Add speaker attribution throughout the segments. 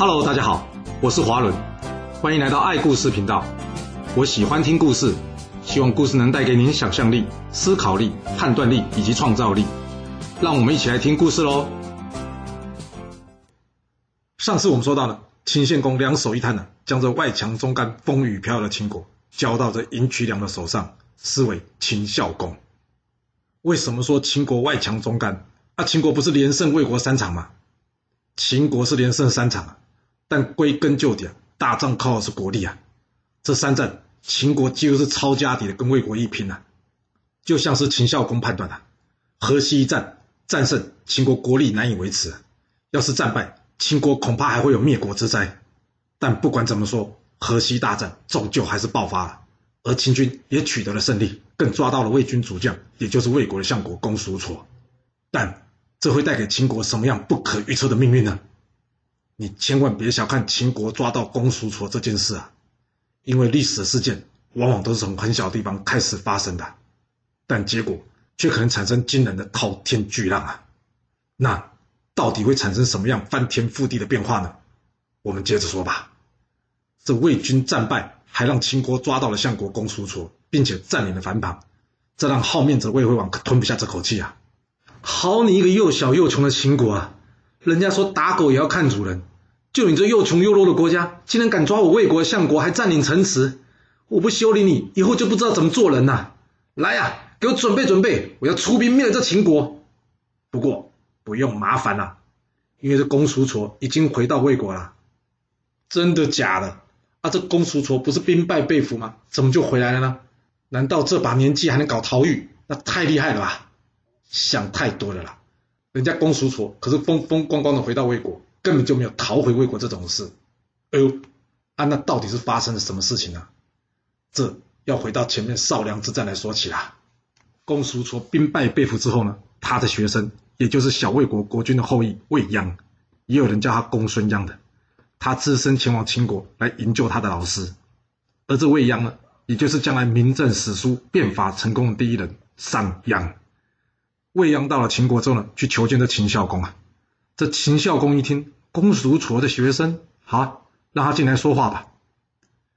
Speaker 1: Hello，大家好，我是华伦，欢迎来到爱故事频道。我喜欢听故事，希望故事能带给您想象力、思考力、判断力以及创造力。让我们一起来听故事喽。上次我们说到了秦献公两手一摊呢，将这外强中干、风雨飘摇的秦国交到这尹渠梁的手上，是为秦孝公。为什么说秦国外强中干？啊，秦国不是连胜魏国三场吗？秦国是连胜三场啊，但归根究底啊，打仗靠的是国力啊。这三战，秦国几乎是抄家底的跟魏国一拼啊。就像是秦孝公判断的，河西一战战胜秦国国力难以维持，要是战败，秦国恐怕还会有灭国之灾。但不管怎么说，河西大战终究还是爆发了，而秦军也取得了胜利，更抓到了魏军主将，也就是魏国的相国公叔痤。但这会带给秦国什么样不可预测的命运呢？你千万别小看秦国抓到公叔痤这件事啊，因为历史的事件往往都是从很小地方开始发生的，但结果却可能产生惊人的滔天巨浪啊！那到底会产生什么样翻天覆地的变化呢？我们接着说吧。这魏军战败，还让秦国抓到了相国公叔痤，并且占领了樊榜，这让好面子的魏惠王可吞不下这口气啊！好你一个又小又穷的秦国啊！人家说打狗也要看主人，就你这又穷又弱的国家，竟然敢抓我魏国相国，还占领城池！我不修理你，以后就不知道怎么做人呐！来呀，给我准备准备，我要出兵灭了这秦国。不过不用麻烦了，因为这公叔痤已经回到魏国了。真的假的？啊，这公叔痤不是兵败被俘吗？怎么就回来了呢？难道这把年纪还能搞逃狱？那太厉害了吧！想太多了啦，人家公叔痤可是风风光光的回到魏国，根本就没有逃回魏国这种事。哎呦，啊，那到底是发生了什么事情呢？这要回到前面少梁之战来说起啦。公叔痤兵败被俘之后呢，他的学生，也就是小魏国国君的后裔魏鞅，也有人叫他公孙鞅的，他自身前往秦国来营救他的老师。而这魏鞅呢，也就是将来名震史书、变法成功的第一人商鞅。魏鞅到了秦国之后呢，去求见这秦孝公啊。这秦孝公一听，公叔痤的学生，好，让他进来说话吧。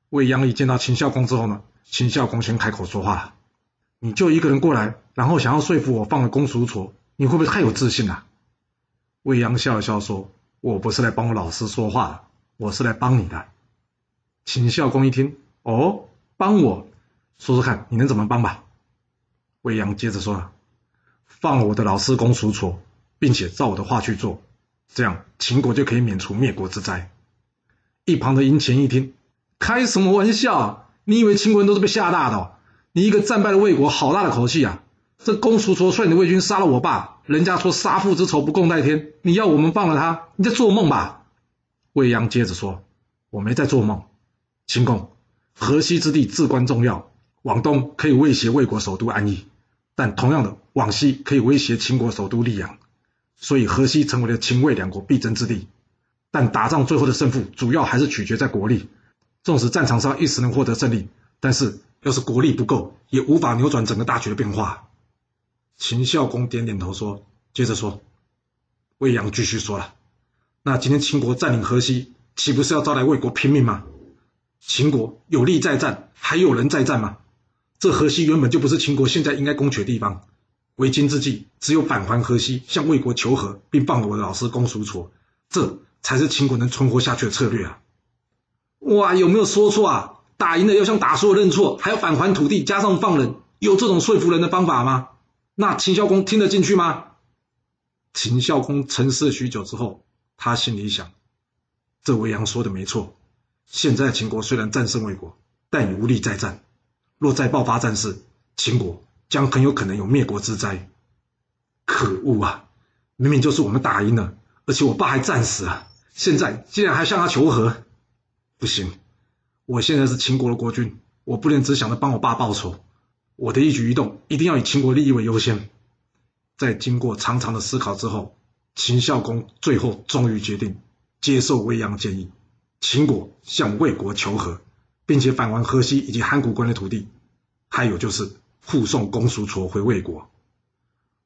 Speaker 1: 魏鞅一见到秦孝公之后呢，秦孝公先开口说话了：“你就一个人过来，然后想要说服我放了公叔痤，你会不会太有自信了？”魏鞅笑了笑说：“我不是来帮我老师说话的，我是来帮你的。”秦孝公一听，哦，帮我，说说看你能怎么帮吧。魏鞅接着说。放我的老师公叔痤，并且照我的话去做，这样秦国就可以免除灭国之灾。一旁的殷虔一听，开什么玩笑？你以为秦国人都是被吓大的？你一个战败的魏国，好大的口气啊！这公叔痤率领的魏军杀了我爸，人家说杀父之仇不共戴天，你要我们放了他？你在做梦吧？魏鞅接着说：“我没在做梦，秦公，河西之地至关重要，往东可以威胁魏国首都安邑。”但同样的，往西可以威胁秦国首都溧阳，所以河西成为了秦魏两国必争之地。但打仗最后的胜负，主要还是取决在国力。纵使战场上一时能获得胜利，但是要是国力不够，也无法扭转整个大局的变化。秦孝公点点头说：“接着说。”魏阳继续说了：“那今天秦国占领河西，岂不是要招来魏国拼命吗？秦国有力在战，还有人在战吗？”这河西原本就不是秦国现在应该攻取的地方，为今之计，只有返还河西，向魏国求和，并放了我的老师公叔痤，这才是秦国能存活下去的策略啊！哇，有没有说错啊？打赢了要向打输认错，还要返还土地，加上放人，有这种说服人的方法吗？那秦孝公听得进去吗？秦孝公沉思许久之后，他心里想：这魏阳说的没错，现在秦国虽然战胜魏国，但已无力再战。若再爆发战事，秦国将很有可能有灭国之灾。可恶啊！明明就是我们打赢了，而且我爸还战死啊，现在竟然还向他求和，不行！我现在是秦国的国君，我不能只想着帮我爸报仇，我的一举一动一定要以秦国利益为优先。在经过长长的思考之后，秦孝公最后终于决定接受魏鞅建议，秦国向魏国求和。并且返还河西以及函谷关的土地，还有就是护送公叔痤回魏国。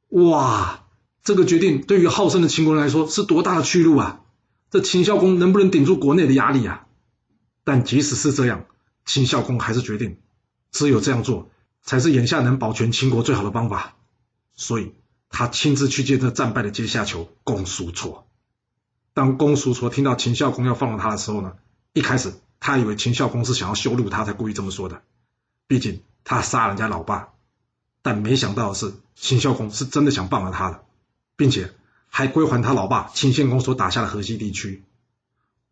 Speaker 1: 哇，这个决定对于好胜的秦国人来说是多大的屈辱啊！这秦孝公能不能顶住国内的压力啊？但即使是这样，秦孝公还是决定，只有这样做，才是眼下能保全秦国最好的方法。所以，他亲自去见这战败的阶下囚公叔痤。当公叔痤听到秦孝公要放了他的时候呢，一开始他以为秦孝公是想要羞辱他，才故意这么说的。毕竟他杀人家老爸，但没想到的是，秦孝公是真的想放了他的，并且还归还他老爸秦献公所打下的河西地区。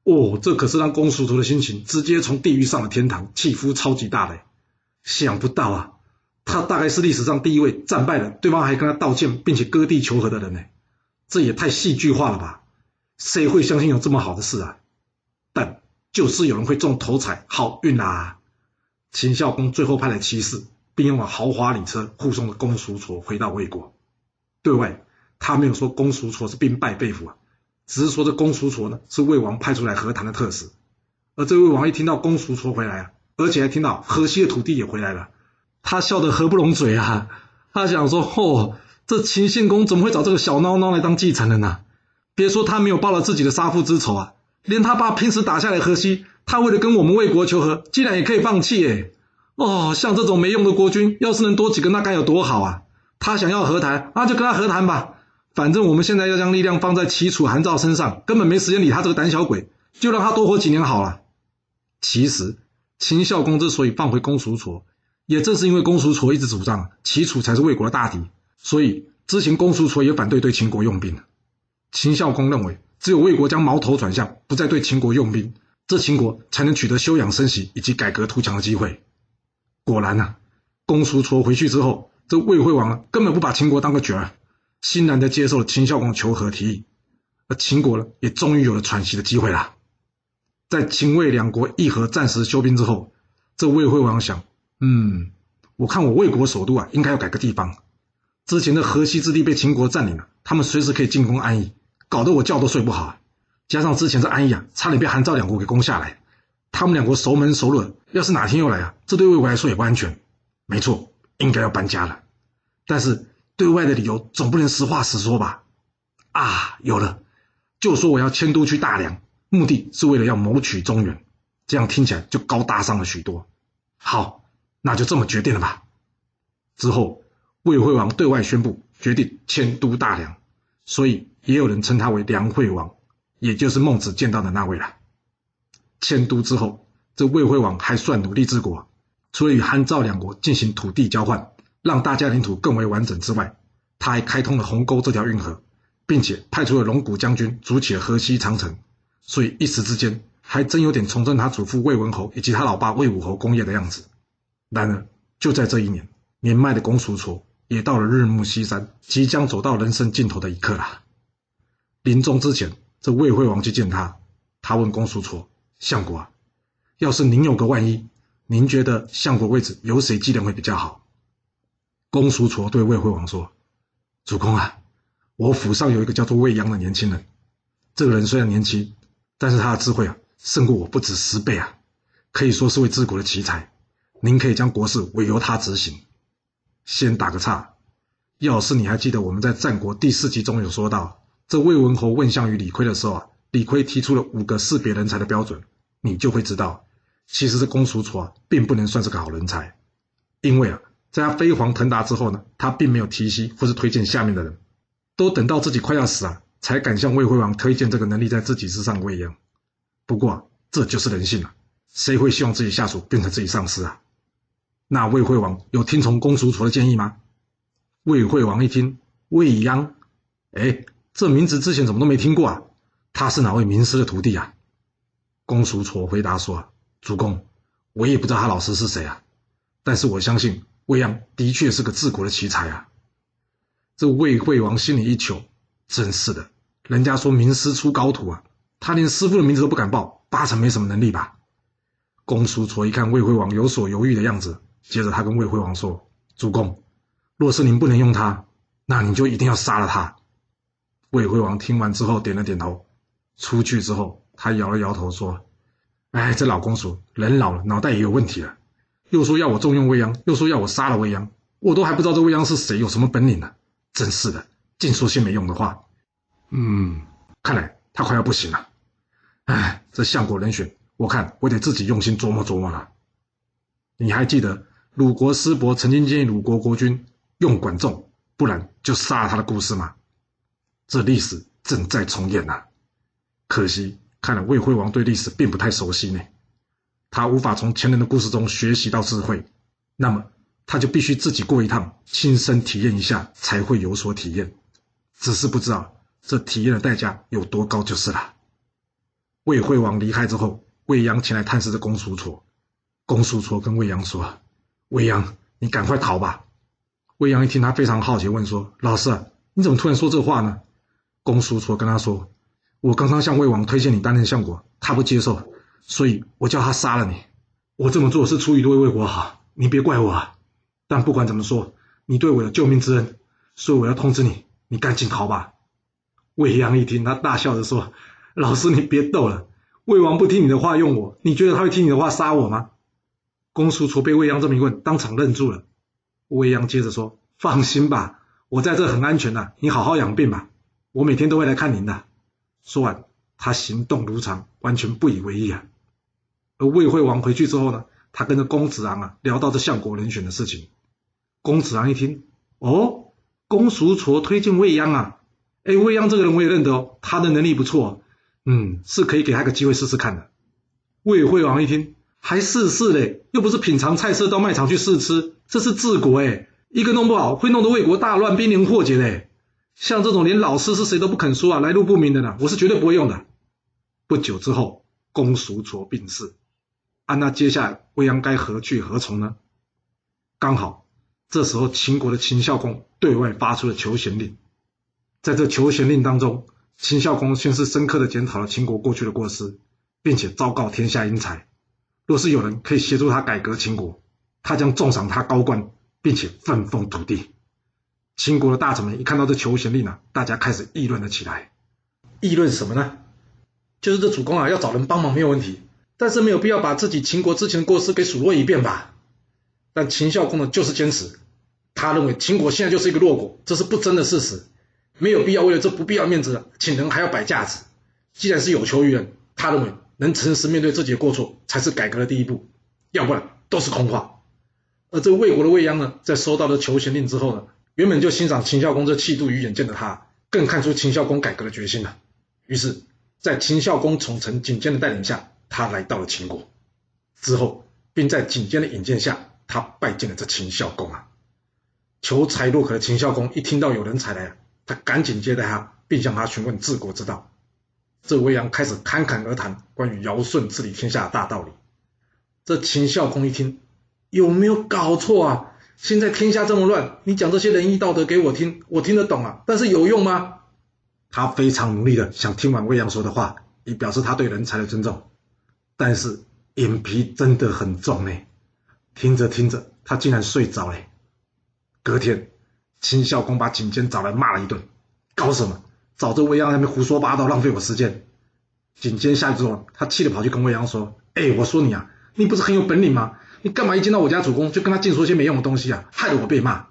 Speaker 1: 哦，这可是让公叔痤的心情直接从地狱上了天堂，起伏超级大的。想不到啊，他大概是历史上第一位战败了，对方还跟他道歉并且割地求和的人呢。这也太戏剧化了吧？谁会相信有这么好的事啊？但就是有人会中头彩，好运啊！秦孝公最后派了骑士，并用了豪华礼车护送了公叔痤回到魏国。对外，他没有说公叔痤是兵败被俘啊。只是说这公叔痤呢是魏王派出来和谈的特使，而这位王一听到公叔痤回来啊，而且还听到河西的土地也回来了，他笑得合不拢嘴啊！他想说：嚯，这秦献公怎么会找这个小孬孬来当继承人呢？别说他没有报了自己的杀父之仇啊，连他爸平时打下来河西，他为了跟我们魏国求和，竟然也可以放弃哎！哦，像这种没用的国君，要是能多几个，那该有多好啊！他想要和谈，那就跟他和谈吧。反正我们现在要将力量放在齐楚韩赵身上，根本没时间理他这个胆小鬼，就让他多活几年好了。其实秦孝公之所以放回公叔痤，也正是因为公叔痤一直主张齐楚才是魏国的大敌，所以之前公叔痤也反对对秦国用兵。秦孝公认为，只有魏国将矛头转向，不再对秦国用兵，这秦国才能取得休养生息以及改革图强的机会。果然呐，公叔痤回去之后，这魏惠王根本不把秦国当个角儿。欣然的接受了秦孝公求和提议，而秦国呢，也终于有了喘息的机会啦。在秦魏两国议和、暂时休兵之后，这魏惠王想，嗯，我看我魏国首都啊，应该要改个地方。之前的河西之地被秦国占领了，他们随时可以进攻安邑，搞得我觉都睡不好。加上之前这安阳，差点被韩赵两国给攻下来，他们两国熟门熟路，要是哪天又来啊，这对魏国来说也不安全。没错，应该要搬家了。但是。对外的理由总不能实话实说吧？啊，有了，就说我要迁都去大梁，目的是为了要谋取中原，这样听起来就高大上了许多。好，那就这么决定了吧。之后，魏惠王对外宣布决定迁都大梁，所以也有人称他为梁惠王，也就是孟子见到的那位了。迁都之后，这魏惠王还算努力治国，除了与韩赵两国进行土地交换。让大家领土更为完整之外，他还开通了鸿沟这条运河，并且派出了龙骨将军筑起了河西长城，所以一时之间还真有点重振他祖父魏文侯以及他老爸魏武侯功业的样子。然而就在这一年，年迈的公叔痤也到了日暮西山，即将走到人生尽头的一刻了。临终之前，这魏惠王去见他，他问公叔痤：“相国啊，要是您有个万一，您觉得相国位置由谁继任会比较好？”公叔痤对魏惠王说：“主公啊，我府上有一个叫做魏鞅的年轻人。这个人虽然年轻，但是他的智慧啊，胜过我不止十倍啊，可以说是位治国的奇才。您可以将国事委由他执行。先打个岔，要是你还记得我们在战国第四集中有说到，这魏文侯问项羽李悝的时候啊，李悝提出了五个识别人才的标准，你就会知道，其实这公叔痤啊，并不能算是个好人才，因为啊。”在他飞黄腾达之后呢，他并没有提携或是推荐下面的人，都等到自己快要死啊，才敢向魏惠王推荐这个能力在自己之上的魏鞅。不过这就是人性啊，谁会希望自己下属变成自己上司啊？那魏惠王有听从公叔痤的建议吗？魏惠王一听魏鞅，哎，这名字之前怎么都没听过啊？他是哪位名师的徒弟啊？公叔痤回答说：“主公，我也不知道他老师是谁啊，但是我相信。”魏鞅的确是个治国的奇才啊！这魏惠王心里一糗，真是的，人家说名师出高徒啊，他连师傅的名字都不敢报，八成没什么能力吧？公叔痤一看魏惠王有所犹豫的样子，接着他跟魏惠王说：“主公，若是您不能用他，那你就一定要杀了他。”魏惠王听完之后点了点头，出去之后，他摇了摇头说：“哎，这老公叔人老了，脑袋也有问题了。”又说要我重用未央，又说要我杀了未央，我都还不知道这未央是谁，有什么本领呢？真是的，净说些没用的话。嗯，看来他快要不行了。哎，这相国人选，我看我得自己用心琢磨琢磨了。你还记得鲁国师伯曾经建议鲁国国君用管仲，不然就杀了他的故事吗？这历史正在重演呐。可惜，看来魏惠王对历史并不太熟悉呢。他无法从前人的故事中学习到智慧，那么他就必须自己过一趟，亲身体验一下，才会有所体验。只是不知道这体验的代价有多高就是了。魏惠王离开之后，魏央前来探视着公叔痤。公叔痤跟魏阳说：“魏阳，你赶快逃吧。”魏阳一听，他非常好奇，问说：“老师，你怎么突然说这话呢？”公叔痤跟他说：“我刚刚向魏王推荐你担任相国，他不接受。”所以我叫他杀了你，我这么做是出于对魏国好，你别怪我。啊。但不管怎么说，你对我有救命之恩，所以我要通知你，你赶紧逃吧。魏阳一听，他大笑着说：“老师，你别逗了，魏王不听你的话用我，你觉得他会听你的话杀我吗？”公叔痤被魏阳这么一问，当场愣住了。魏阳接着说：“放心吧，我在这很安全的，你好好养病吧，我每天都会来看您的。”说完，他行动如常，完全不以为意啊。而魏惠王回去之后呢，他跟着公子昂啊聊到这相国人选的事情。公子昂一听，哦，公叔痤推荐未央啊，哎，未央这个人我也认得哦，他的能力不错，嗯，是可以给他个机会试试看的。魏惠王一听，还试试嘞，又不是品尝菜色到卖场去试吃，这是治国哎，一个弄不好会弄得魏国大乱，兵临祸结嘞。像这种连老师是谁都不肯说啊，来路不明的呢，我是绝对不会用的。不久之后，公叔痤病逝。啊，那接下来未央该何去何从呢？刚好这时候，秦国的秦孝公对外发出了求贤令。在这求贤令当中，秦孝公先是深刻的检讨了秦国过去的过失，并且昭告天下英才：若是有人可以协助他改革秦国，他将重赏他高官，并且分封土地。秦国的大臣们一看到这求贤令啊，大家开始议论了起来。议论什么呢？就是这主公啊，要找人帮忙没有问题。但是没有必要把自己秦国之前的过失给数落一遍吧？但秦孝公呢，就是坚持，他认为秦国现在就是一个弱国，这是不争的事实，没有必要为了这不必要面子，请人还要摆架子。既然是有求于人，他认为能诚实面对自己的过错，才是改革的第一步，要不然都是空话。而这魏国的魏鞅呢，在收到了求贤令之后呢，原本就欣赏秦孝公这气度与远见的他，更看出秦孝公改革的决心了。于是，在秦孝公宠臣景监的带领下。他来到了秦国之后，并在景监的引荐下，他拜见了这秦孝公啊。求才若渴的秦孝公一听到有人才来，他赶紧接待他，并向他询问治国之道。这魏阳开始侃侃而谈关于尧舜治理天下的大道理。这秦孝公一听，有没有搞错啊？现在天下这么乱，你讲这些仁义道德给我听，我听得懂啊，但是有用吗？他非常努力的想听完魏阳说的话，以表示他对人才的尊重。但是眼皮真的很重哎，听着听着，他竟然睡着了。隔天，秦孝公把景监找来骂了一顿，搞什么？找这未央那边胡说八道，浪费我时间。景监下去之后，他气得跑去跟未央说：“哎，我说你啊，你不是很有本领吗？你干嘛一见到我家主公就跟他净说些没用的东西啊，害得我被骂。”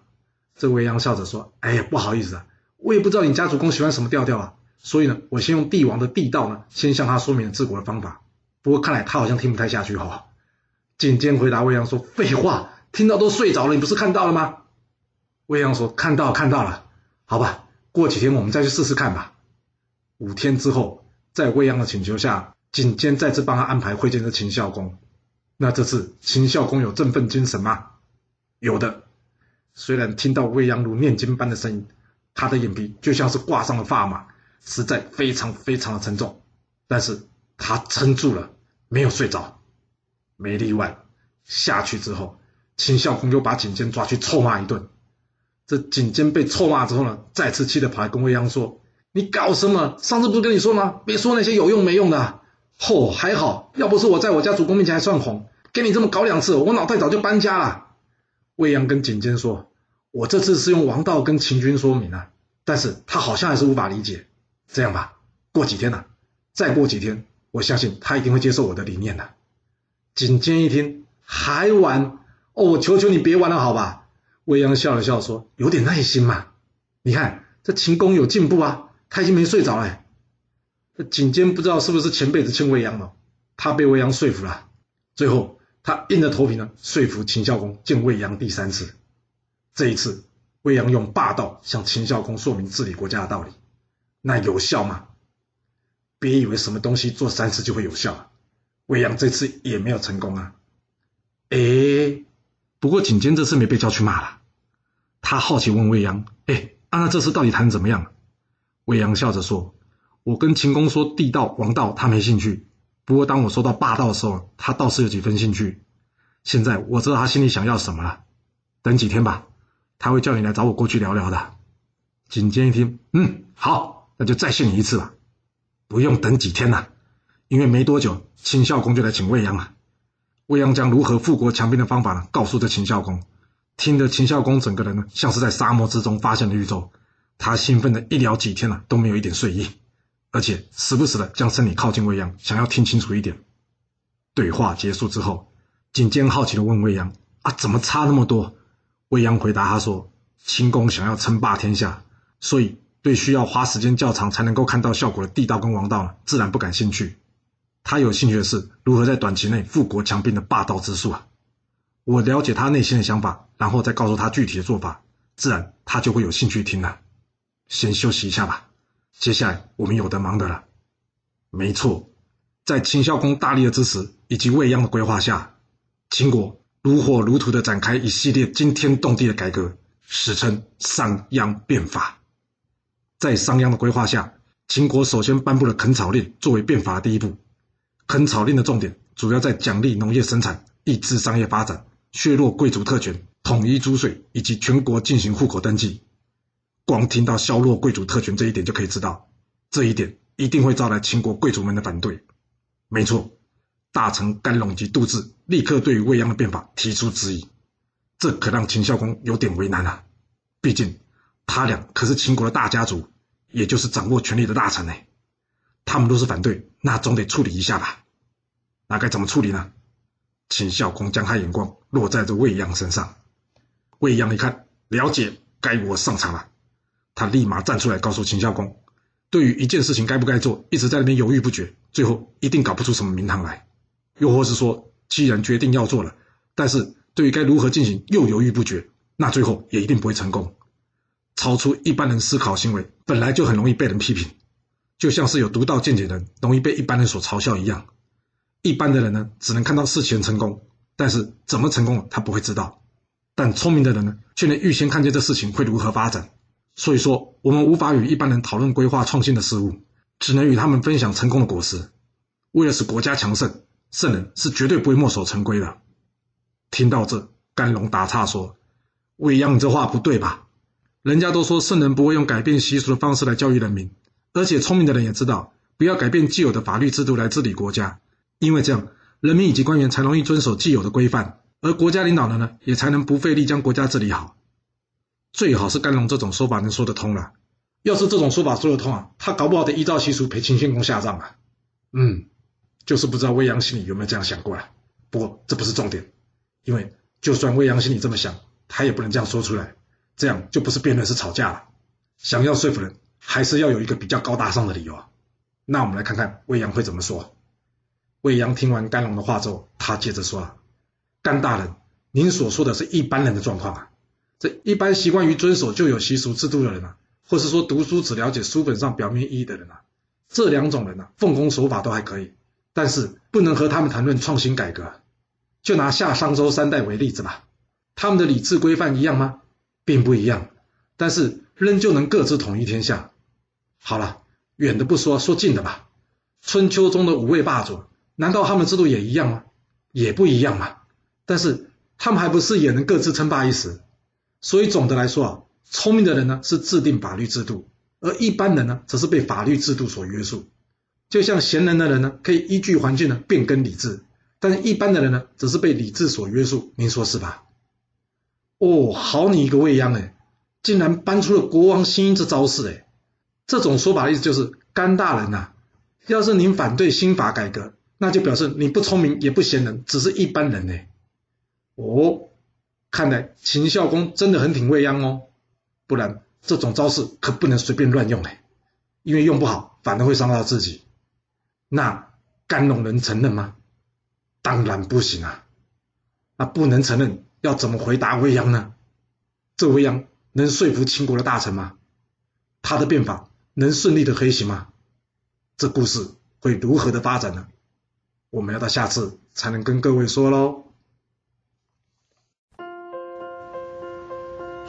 Speaker 1: 这未央笑着说：“哎呀，不好意思啊，我也不知道你家主公喜欢什么调调啊，所以呢，我先用帝王的地道呢，先向他说明治国的方法。”不过看来他好像听不太下去哈。景监回答魏阳说：“废话，听到都睡着了，你不是看到了吗？”魏阳说：“看到看到了，好吧，过几天我们再去试试看吧。”五天之后，在魏央的请求下，景监再次帮他安排会见的秦孝公。那这次秦孝公有振奋精神吗？有的。虽然听到未央如念经般的声音，他的眼皮就像是挂上了发麻，实在非常非常的沉重，但是。他撑住了，没有睡着。没例外，下去之后，秦孝公又把景监抓去臭骂一顿。这景监被臭骂之后呢，再次气得跑来跟未央说：“你搞什么？上次不是跟你说吗？别说那些有用没用的。”吼，还好，要不是我在我家主公面前还算红，给你这么搞两次，我脑袋早就搬家了。未央跟景监说：“我这次是用王道跟秦军说明了，但是他好像还是无法理解。这样吧，过几天呢？再过几天。”我相信他一定会接受我的理念的。景监一听，还玩？哦，我求求你别玩了，好吧？未央笑了笑说：“有点耐心嘛。你看这秦公有进步啊，他已经没睡着了。”景监不知道是不是前辈子欠未央了，他被未央说服了，最后他硬着头皮呢说服秦孝公见未央第三次。这一次，未央用霸道向秦孝公说明治理国家的道理，那有效吗？别以为什么东西做三次就会有效，未央这次也没有成功啊。哎，不过景监这次没被叫去骂了，他好奇问未央：“哎，那这次到底谈怎么样？”未央笑着说。我跟秦公说地道王道他没兴趣，不过当我说到霸道的时候，他倒是有几分兴趣。现在我知道他心里想要什么了，等几天吧，他会叫你来找我过去聊聊的。景监一听，嗯，好，那就再信你一次吧。不用等几天了，因为没多久秦孝公就来请未央了。未央将如何富国强兵的方法呢，告诉这秦孝公，听得秦孝公整个人呢像是在沙漠之中发现了绿洲，他兴奋的一聊几天了都没有一点睡意。而且时不时的将身体靠近未央，想要听清楚一点。对话结束之后，景监好奇的问未央：“啊，怎么差那么多？”未央回答他说：“秦公想要称霸天下，所以对需要花时间较长才能够看到效果的地道跟王道，自然不感兴趣。他有兴趣的是如何在短期内富国强兵的霸道之术啊！我了解他内心的想法，然后再告诉他具体的做法，自然他就会有兴趣听了。先休息一下吧。”接下来我们有的忙的了。没错，在秦孝公大力的支持以及未央的规划下，秦国如火如荼的展开一系列惊天动地的改革，史称商鞅变法。在商鞅的规划下，秦国首先颁布了垦草令作为变法的第一步。垦草令的重点主要在奖励农业生产、抑制商业发展、削弱贵族特权、统一租税以及全国进行户口登记。光听到削弱贵族特权这一点就可以知道，这一点一定会招来秦国贵族们的反对。没错，大臣甘龙及杜挚立刻对于未央的变法提出质疑，这可让秦孝公有点为难啊。毕竟他俩可是秦国的大家族，也就是掌握权力的大臣呢。他们都是反对，那总得处理一下吧？那该怎么处理呢？秦孝公将他眼光落在这未央身上。未央一看，了解，该我上场了。他立马站出来告诉秦孝公，对于一件事情该不该做，一直在那边犹豫不决，最后一定搞不出什么名堂来。又或是说，既然决定要做了，但是对于该如何进行又犹豫不决，那最后也一定不会成功。超出一般人思考行为，本来就很容易被人批评，就像是有独到见解的人容易被一般人所嘲笑一样。一般的人呢，只能看到事情成功，但是怎么成功他不会知道。但聪明的人呢，却能预先看见这事情会如何发展。所以说，我们无法与一般人讨论规划创新的事物，只能与他们分享成功的果实。为了使国家强盛，圣人是绝对不会墨守成规的。听到这，甘龙打岔说：“未央，你这话不对吧？人家都说圣人不会用改变习俗的方式来教育人民，而且聪明的人也知道，不要改变既有的法律制度来治理国家，因为这样，人民以及官员才容易遵守既有的规范，而国家领导人呢，也才能不费力将国家治理好。”最好是甘龙这种说法能说得通了。要是这种说法说得通啊，他搞不好得依照习俗陪秦献公下葬啊。嗯，就是不知道未央心里有没有这样想过啊。不过这不是重点，因为就算未央心里这么想，他也不能这样说出来，这样就不是辩论是吵架了。想要说服人，还是要有一个比较高大上的理由啊。那我们来看看未央会怎么说。未央听完甘龙的话之后，他接着说：“甘大人，您所说的是一般人的状况啊。”这一般习惯于遵守旧有习俗制度的人啊，或是说读书只了解书本上表面意义的人啊，这两种人啊，奉公守法都还可以，但是不能和他们谈论创新改革。就拿夏商周三代为例子吧，他们的礼制规范一样吗？并不一样，但是仍旧能各自统一天下。好了，远的不说，说近的吧。春秋中的五位霸主，难道他们制度也一样吗？也不一样嘛。但是他们还不是也能各自称霸一时？所以总的来说啊，聪明的人呢是制定法律制度，而一般人呢则是被法律制度所约束。就像贤能的人呢可以依据环境呢变更理智，但是一般的人呢则是被理智所约束。您说是吧？哦，好你一个未央哎，竟然搬出了国王新这招式哎！这种说法的意思就是甘大人呐，要是您反对新法改革，那就表示你不聪明也不贤能，只是一般人哎。哦。看来秦孝公真的很挺未央哦，不然这种招式可不能随便乱用哎，因为用不好反而会伤到自己。那甘龙能承认吗？当然不行啊！那不能承认，要怎么回答未央呢？这未央能说服秦国的大臣吗？他的变法能顺利的推行吗？这故事会如何的发展呢？我们要到下次才能跟各位说喽。